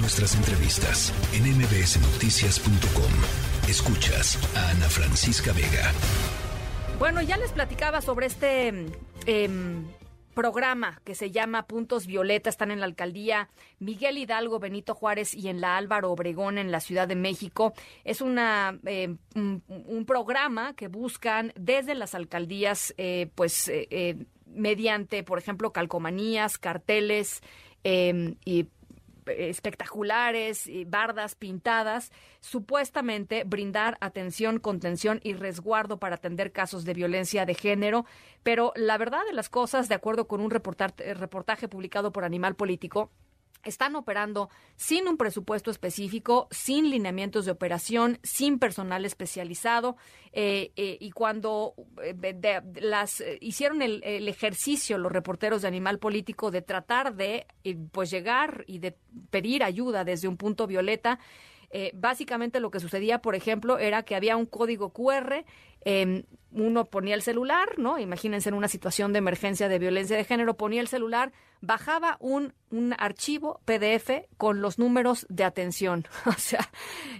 Nuestras entrevistas en mbsnoticias.com. Escuchas a Ana Francisca Vega. Bueno, ya les platicaba sobre este em, programa que se llama Puntos Violeta. Están en la alcaldía Miguel Hidalgo, Benito Juárez y en la Álvaro Obregón en la Ciudad de México. Es una un, un, programa que buscan desde las alcaldías, eh, pues eh, eh, mediante, por ejemplo, calcomanías, carteles em, y espectaculares, bardas pintadas, supuestamente brindar atención, contención y resguardo para atender casos de violencia de género. Pero la verdad de las cosas, de acuerdo con un reportaje, publicado por Animal Político, están operando sin un presupuesto específico, sin lineamientos de operación, sin personal especializado eh, eh, y cuando eh, las hicieron el, ejercicio los reporteros de Animal Político de tratar de pues llegar y de pedir ayuda desde un punto violeta. básicamente lo que sucedía, por ejemplo, era que había un código QR eh, uno ponía el celular, ¿no? Imagínense en una situación de emergencia de violencia de género, ponía el celular, bajaba un, un archivo PDF con los números de atención. o sea,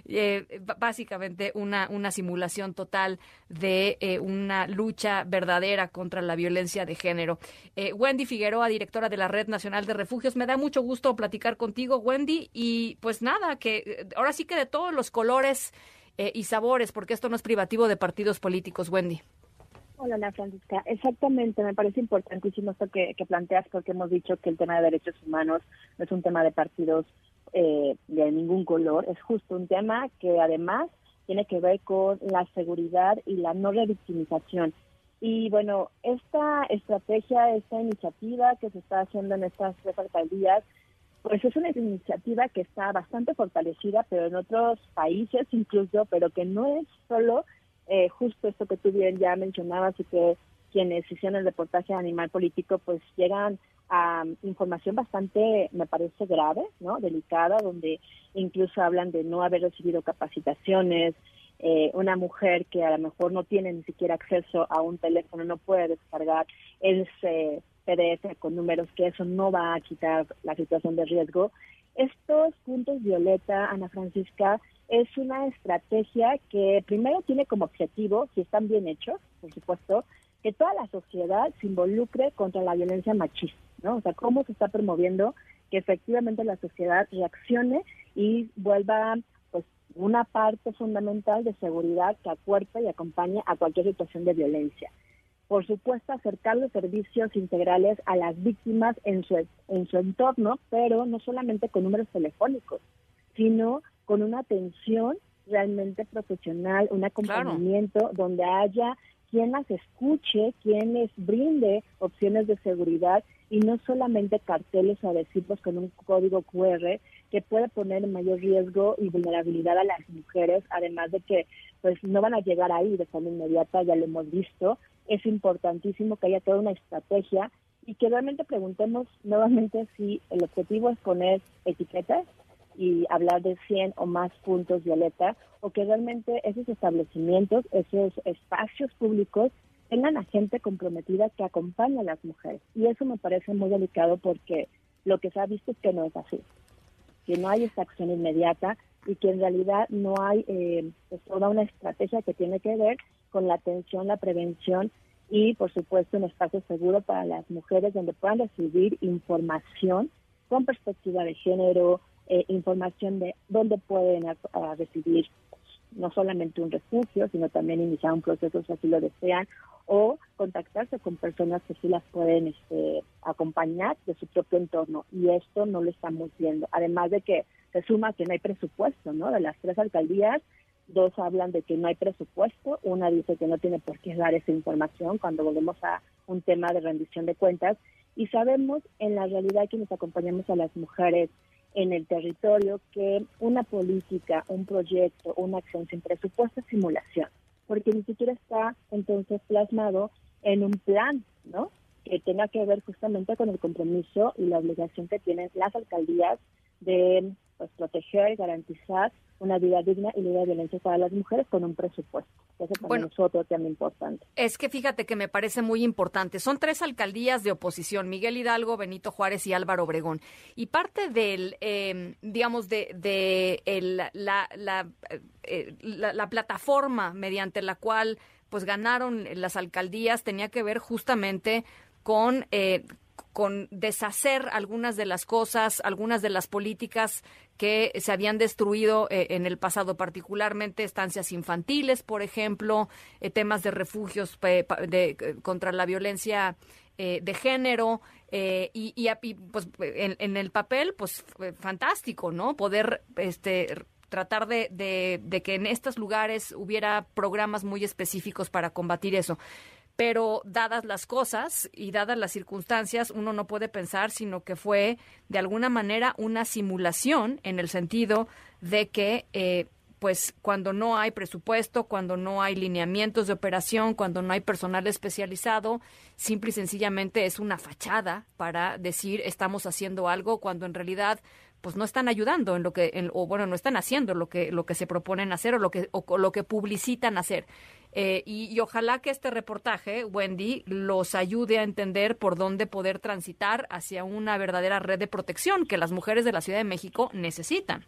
eh, básicamente una, una simulación total de eh, una lucha verdadera contra la violencia de género. Eh, Wendy Figueroa, directora de la Red Nacional de Refugios, me da mucho gusto platicar contigo, Wendy, y pues nada, que eh, ahora sí que de todos los colores y sabores, porque esto no es privativo de partidos políticos, Wendy. Hola, Ana Francisca. Exactamente, me parece importantísimo esto que, planteas, porque hemos dicho que el tema de derechos humanos no es un tema de partidos eh, de ningún color, es justo un tema que además tiene que ver con la seguridad y la no revictimización. Y bueno, esta estrategia, esta iniciativa que se está haciendo en estas tres alcaldías, pues es una iniciativa que está bastante fortalecida, pero en otros países incluso, pero que no es solo eh, justo esto que tú bien ya mencionabas y que quienes hicieron el reportaje de Animal Político pues llegan a información bastante, me parece grave, ¿no? Delicada, donde incluso hablan de no haber recibido capacitaciones, eh, una mujer que a lo mejor no tiene ni siquiera acceso a un teléfono, no puede descargar ese PDF con números, que eso no va a quitar la situación de riesgo. Estos puntos violeta, Ana Francisca, es una estrategia que primero tiene como objetivo, si están bien hechos, por supuesto, que toda la sociedad se involucre contra la violencia machista, ¿no? O sea, cómo se está promoviendo que efectivamente la sociedad reaccione y vuelva pues una parte fundamental de seguridad que acuerpa y acompañe a cualquier situación de violencia por supuesto, acercar los servicios integrales a las víctimas en su, en su entorno, pero no solamente con números telefónicos, sino con una atención realmente profesional, un acompañamiento donde haya quien las escuche, quien les brinde opciones de seguridad y no solamente carteles o adhesivos con un código QR que puede poner en mayor riesgo y vulnerabilidad a las mujeres, además de que pues no van a llegar ahí de forma inmediata, ya lo hemos visto, es importantísimo que haya toda una estrategia y que realmente preguntemos nuevamente si el objetivo es poner etiquetas y hablar de 100 o más puntos violeta o que realmente esos establecimientos, esos espacios públicos tengan a gente comprometida que acompañe a las mujeres. Y eso me parece muy delicado porque lo que se ha visto es que no es así, que no hay esta acción inmediata y que en realidad no hay eh, pues, toda una estrategia que tiene que ver con la atención, la prevención y, por supuesto, un espacio seguro para las mujeres donde puedan recibir información con perspectiva de género, eh, información de dónde pueden recibir no solamente un refugio, sino también iniciar un proceso si así lo desean, o contactarse con personas que sí las pueden este, acompañar de su propio entorno. Y esto no lo estamos viendo. Además de que se suma que no hay presupuesto, ¿no? De las tres alcaldías, dos hablan de que no hay presupuesto, una dice que no tiene por qué dar esa información cuando volvemos a un tema de rendición de cuentas y sabemos en la realidad que nos acompañamos a las mujeres en el territorio que una política, un proyecto, una acción sin presupuesto es simulación, porque ni siquiera está entonces plasmado en un plan, ¿no? Que tenga que ver justamente con el compromiso y la obligación que tienen las alcaldías de pues, proteger, garantizar una vida digna y libre de violencia para las mujeres con un presupuesto. Ese también es otro tema importante. Es que fíjate que me parece muy importante. Son tres alcaldías de oposición, Miguel Hidalgo, Benito Juárez y Álvaro Obregón. Y parte del, em, digamos, de, de la, eh, la, la plataforma mediante la cual pues ganaron las alcaldías tenía que ver justamente con eh, con deshacer algunas de las cosas, algunas de las políticas que se habían destruido eh, en el pasado, particularmente estancias infantiles, por ejemplo, eh, temas de refugios de, contra la violencia de género y, y, pues en, en, el papel, pues fantástico, ¿no? Poder este tratar de, de, de que en estos lugares hubiera programas muy específicos para combatir eso pero dadas las cosas y dadas las circunstancias, uno no puede pensar sino que fue de alguna manera una simulación en el sentido de que eh, pues cuando no hay presupuesto, cuando no hay lineamientos de operación, cuando no hay personal especializado, simple y sencillamente es una fachada para decir estamos haciendo algo cuando en realidad pues no están ayudando en lo que o bueno no están haciendo lo que lo que se proponen hacer o lo que o lo que publicitan hacer eh, y, ojalá que este reportaje, Wendy, los ayude a entender por dónde poder transitar hacia una verdadera red de protección que las mujeres de la Ciudad de México necesitan.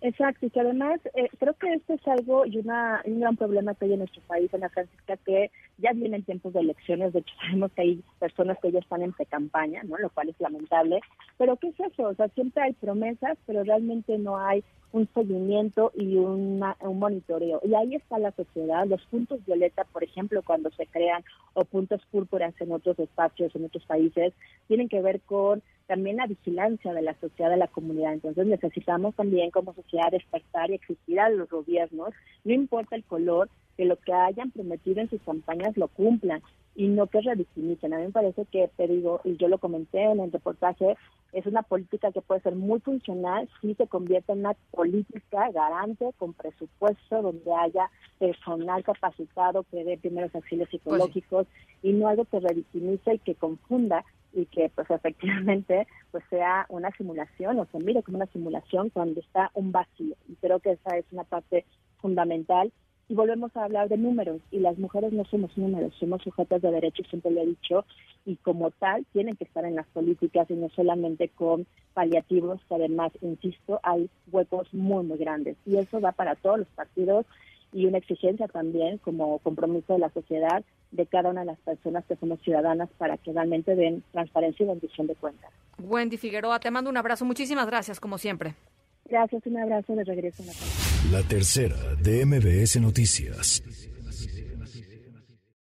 Exacto, y que además eh, creo que esto es algo y una, un gran problema que hay en nuestro país, Ana Francisca, que ya vienen tiempos de elecciones, de hecho sabemos que hay personas que ya están en pre-campaña, ¿no? lo cual es lamentable, pero ¿qué es eso? O sea, siempre hay promesas, pero realmente no hay un seguimiento y un monitoreo. Y ahí está la sociedad. Los puntos violeta, por ejemplo, cuando se crean, o puntos púrpuras en otros espacios, en otros países, tienen que ver con también la vigilancia de la sociedad, de la comunidad. Entonces necesitamos también como sociedad despertar y existir a los gobiernos, no importa el color, que lo que hayan prometido en sus campañas lo cumplan y no que revictimicen. A mí me parece que, te digo, y yo lo comenté en el reportaje, es una política que puede ser muy funcional si se convierte en una política garante con presupuesto donde haya personal capacitado que dé primeros auxilios pues psicológicos y no algo que revictimice y que confunda y que pues efectivamente pues sea una simulación o se mire como una simulación cuando está un vacío. Y creo que esa es una parte fundamental. Y volvemos a hablar de números y las mujeres no somos números, somos sujetas de derechos, siempre lo he dicho, y como tal tienen que estar en las políticas y no solamente con paliativos, que además, insisto, hay huecos muy, muy grandes. Y eso va para todos los partidos y una exigencia también como compromiso de la sociedad de cada una de las personas que somos ciudadanas para que realmente den transparencia y rendición de cuentas. Wendy Figueroa, te mando un abrazo. Muchísimas gracias, como siempre. Gracias, un abrazo de regreso. La tercera de MBS Noticias.